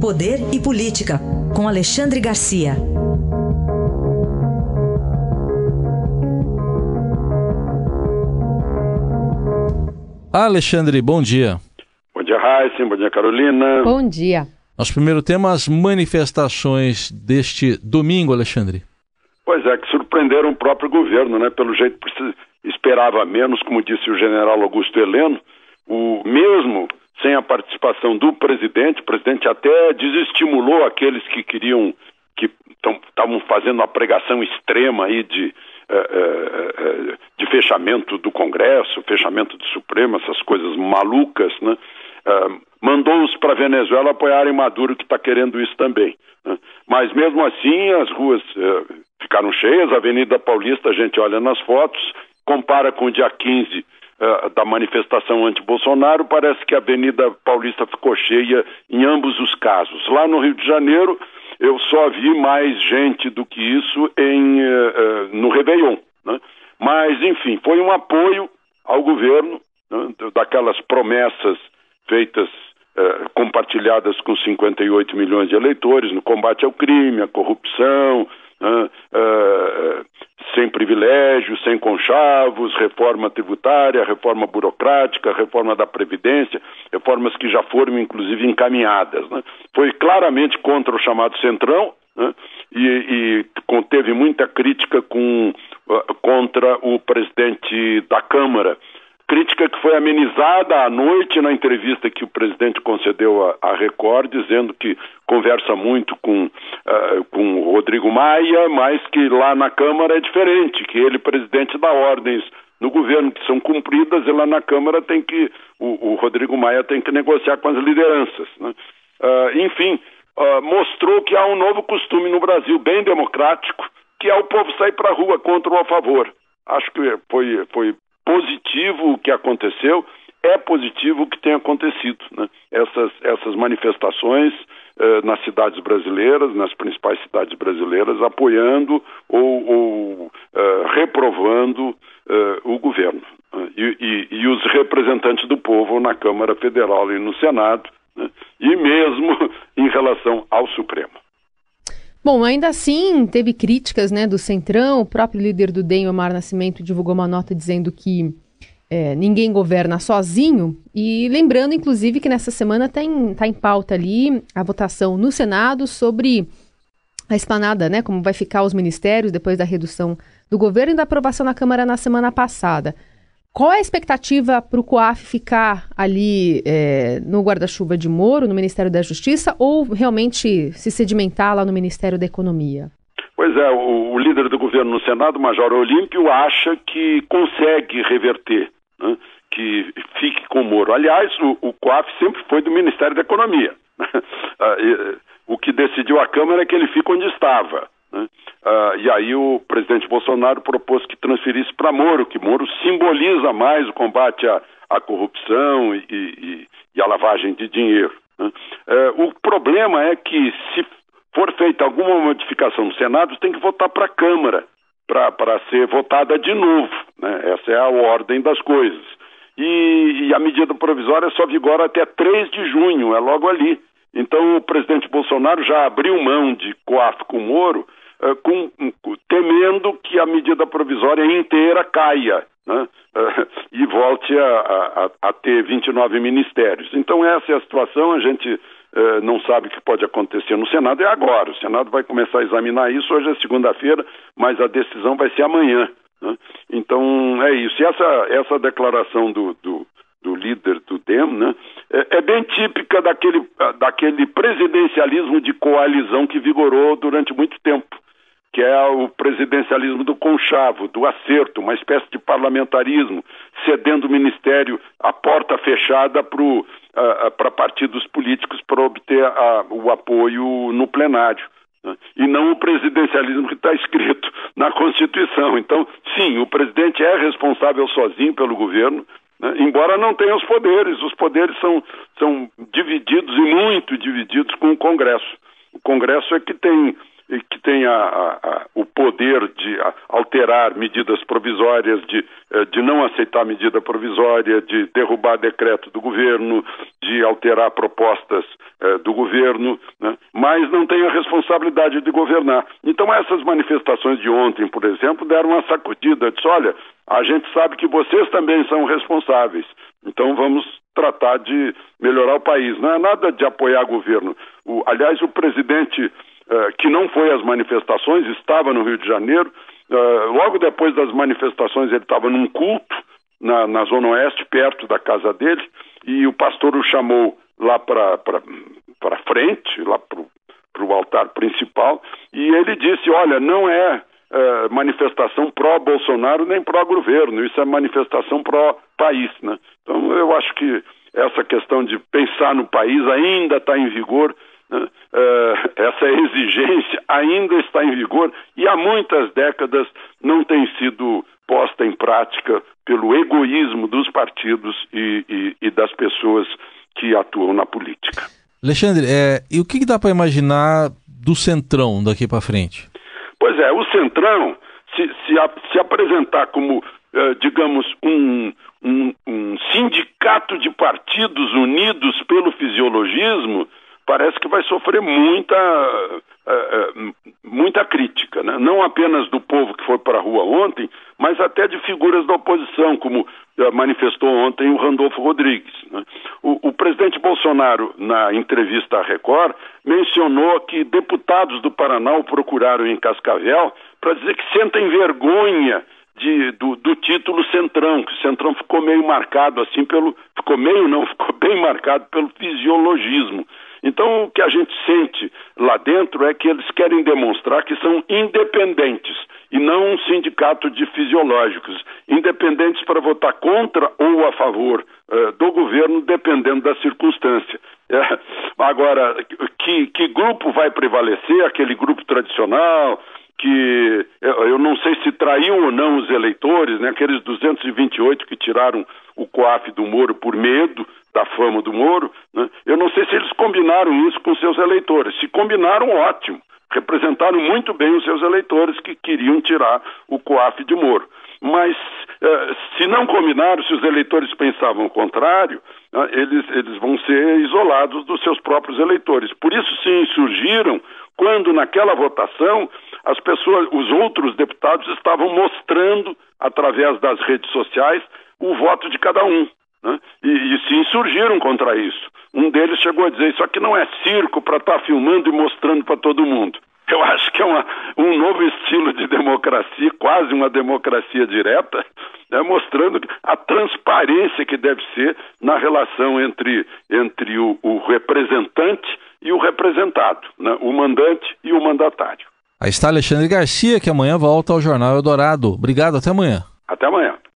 Poder e Política, com Alexandre Garcia. Alexandre, bom dia. Bom dia, Raíssa. Bom dia, Carolina. Bom dia. Nosso primeiro tema, as manifestações deste domingo, Alexandre. Pois é, que surpreenderam o próprio governo, né? Pelo jeito esperava menos, como disse o general Augusto Heleno, o mesmo sem a participação do presidente, o presidente até desestimulou aqueles que queriam, que estavam fazendo uma pregação extrema aí de, eh, eh, eh, de fechamento do Congresso, fechamento do Supremo, essas coisas malucas, né? mandou-os para Venezuela apoiarem Maduro, que está querendo isso também. Né? Mas mesmo assim, as ruas ficaram cheias, a Avenida Paulista, a gente olha nas fotos, compara com o dia 15 uh, da manifestação anti-Bolsonaro, parece que a Avenida Paulista ficou cheia em ambos os casos. Lá no Rio de Janeiro, eu só vi mais gente do que isso em, uh, uh, no Réveillon. Né? Mas, enfim, foi um apoio ao governo né, daquelas promessas feitas compartilhadas com 58 milhões de eleitores no combate ao crime, à corrupção, uh, sem privilégios, sem conchavos, reforma tributária, reforma burocrática, reforma da Previdência, reformas que já foram inclusive encaminhadas. Né? Foi claramente contra o chamado Centrão né? e, e muita crítica com, uh, contra o presidente da Câmara crítica que foi amenizada à noite na entrevista que o presidente concedeu à, Record, dizendo que conversa muito com, uh, com o Rodrigo Maia, mas que lá na Câmara é diferente, que ele, presidente, dá ordens no governo que são cumpridas e lá na Câmara tem que o, o Rodrigo Maia tem que negociar com as lideranças. Né? Uh, enfim, uh, mostrou que há um novo costume no Brasil, bem democrático, que é o povo sair para a rua contra ou a favor. Acho que foi, foi positivo o que aconteceu, é positivo o que tem acontecido. Né? Essas, essas manifestações eh, nas cidades brasileiras, nas principais cidades brasileiras, apoiando ou, ou eh, reprovando eh, o governo. Né? E, e, e, os representantes do povo na Câmara Federal e no Senado, né? e mesmo em relação ao Supremo. Bom, ainda assim, teve críticas né, do Centrão, o próprio líder do DEM, Omar Nascimento, divulgou uma nota dizendo que é, ninguém governa sozinho. E lembrando, inclusive, que nessa semana está em, tá em pauta ali a votação no Senado sobre a esplanada, né? Como vai ficar os ministérios depois da redução do governo e da aprovação na Câmara na semana passada. Qual é a expectativa para o COAF ficar ali é, no guarda-chuva de Moro, no Ministério da Justiça, ou realmente se sedimentar lá no Ministério da Economia? Pois é, o, o líder do governo no Senado, Major Olímpio, acha que consegue reverter, né, que fique com Moro. Aliás, o, o COAF sempre foi do Ministério da Economia. Ah, o que decidiu a Câmara é que ele fica onde estava. Né? Uh, e aí o presidente Bolsonaro propôs que transferisse para Moro, que Moro simboliza mais o combate à, à corrupção e, e, e, à lavagem de dinheiro. Né? Uh, o problema é que se for feita alguma modificação no Senado, tem que votar para a Câmara para ser votada de novo. Né? Essa é a ordem das coisas. E, e a medida provisória só vigora até 3 de junho, é logo ali. Então o presidente Bolsonaro já abriu mão de coaf com Moro uh, com, temendo que a medida provisória inteira caia né? uh, e volte a, a, a, ter 29 ministérios. Então, essa é a situação, a gente uh, não sabe o que pode acontecer no Senado, é agora. O Senado vai começar a examinar isso, hoje é segunda-feira, mas a decisão vai ser amanhã. Né? Então, é isso. E essa, essa declaração do, do do líder do DEM, né, é, é, bem típica daquele, daquele presidencialismo de coalizão que vigorou durante muito tempo que é o presidencialismo do conchavo, do acerto, uma espécie de parlamentarismo, cedendo o ministério à porta fechada para partidos políticos para obter uh, o apoio no plenário. Né? E não o presidencialismo que está escrito na Constituição. Então, sim, o presidente é responsável sozinho pelo governo, né? embora não tenha os poderes. Os poderes são, são divididos e muito divididos com o Congresso. O Congresso é que tem que tem a, a, o poder de alterar medidas provisórias, de, eh, de não aceitar medida provisória, de derrubar decreto do governo, de alterar propostas eh, do governo, né? mas não tem a responsabilidade de governar. Então, essas manifestações de ontem, por exemplo, deram uma sacudida. Disse: olha, a gente sabe que vocês também são responsáveis, então vamos tratar de melhorar o país. Não é nada de apoiar governo. O, aliás, o presidente eh, que não foi às manifestações, estava no Rio de Janeiro. Uh, logo depois das manifestações, ele estava num culto na, na, Zona Oeste, perto da casa dele, e o pastor o chamou lá para frente, lá para o altar principal, e ele disse: Olha, não é uh, manifestação pró-Bolsonaro nem pró-governo, isso é manifestação pró-país. Né? Então, eu acho que essa questão de pensar no país ainda está em vigor né? Eh, essa exigência ainda está em vigor e há muitas décadas não tem sido posta em prática pelo egoísmo dos partidos e, e, e das pessoas que atuam na política. Alexandre, é, e o que, que dá para imaginar do Centrão daqui para frente? Pois é, o Centrão se, se, a, se apresentar como, eh, digamos, um, um, um sindicato de partidos unidos pelo fisiologismo, parece que vai sofrer muita, eh, eh, muita crítica, né? não apenas do povo que foi para a rua ontem, mas até de figuras da oposição, como eh, manifestou ontem o Randolfo Rodrigues. Né? O, o, presidente Bolsonaro, na entrevista à Record, mencionou que deputados do Paraná o procuraram em Cascavel para dizer que sentem vergonha de, do, do, título Centrão, que o Centrão ficou meio marcado assim pelo. Ficou meio, não, ficou bem marcado pelo fisiologismo. Então, o que a gente sente lá dentro é que eles querem demonstrar que são independentes e não um sindicato de fisiológicos, independentes para votar contra ou a favor uh, do governo, dependendo da circunstância. É, agora, que, que grupo vai prevalecer? Aquele grupo tradicional, que eu não sei se traiu ou não os eleitores, né, aqueles 228 que tiraram o COAF do Moro por medo da fama do Moro, né, eu não sei se eles combinaram isso com seus eleitores. Se combinaram, ótimo. Representaram muito bem os seus eleitores que queriam tirar o COAF de Moro. Mas eh, se não combinaram, se os eleitores pensavam o contrário, né, eles, eles vão ser isolados dos seus próprios eleitores. Por isso se insurgiram quando naquela votação as pessoas, os outros deputados estavam mostrando através das redes sociais o voto de cada um. Né? E, e, se insurgiram contra isso. Um deles chegou a dizer: Isso aqui não é circo para estar tá filmando e mostrando para todo mundo. Eu acho que é uma, um novo estilo de democracia, quase uma democracia direta, né, mostrando a transparência que deve ser na relação entre, entre o, o representante e o representado, né, o mandante e o mandatário. Aí está Alexandre Garcia, que amanhã volta ao Jornal Eldorado. Obrigado, até amanhã. Até amanhã.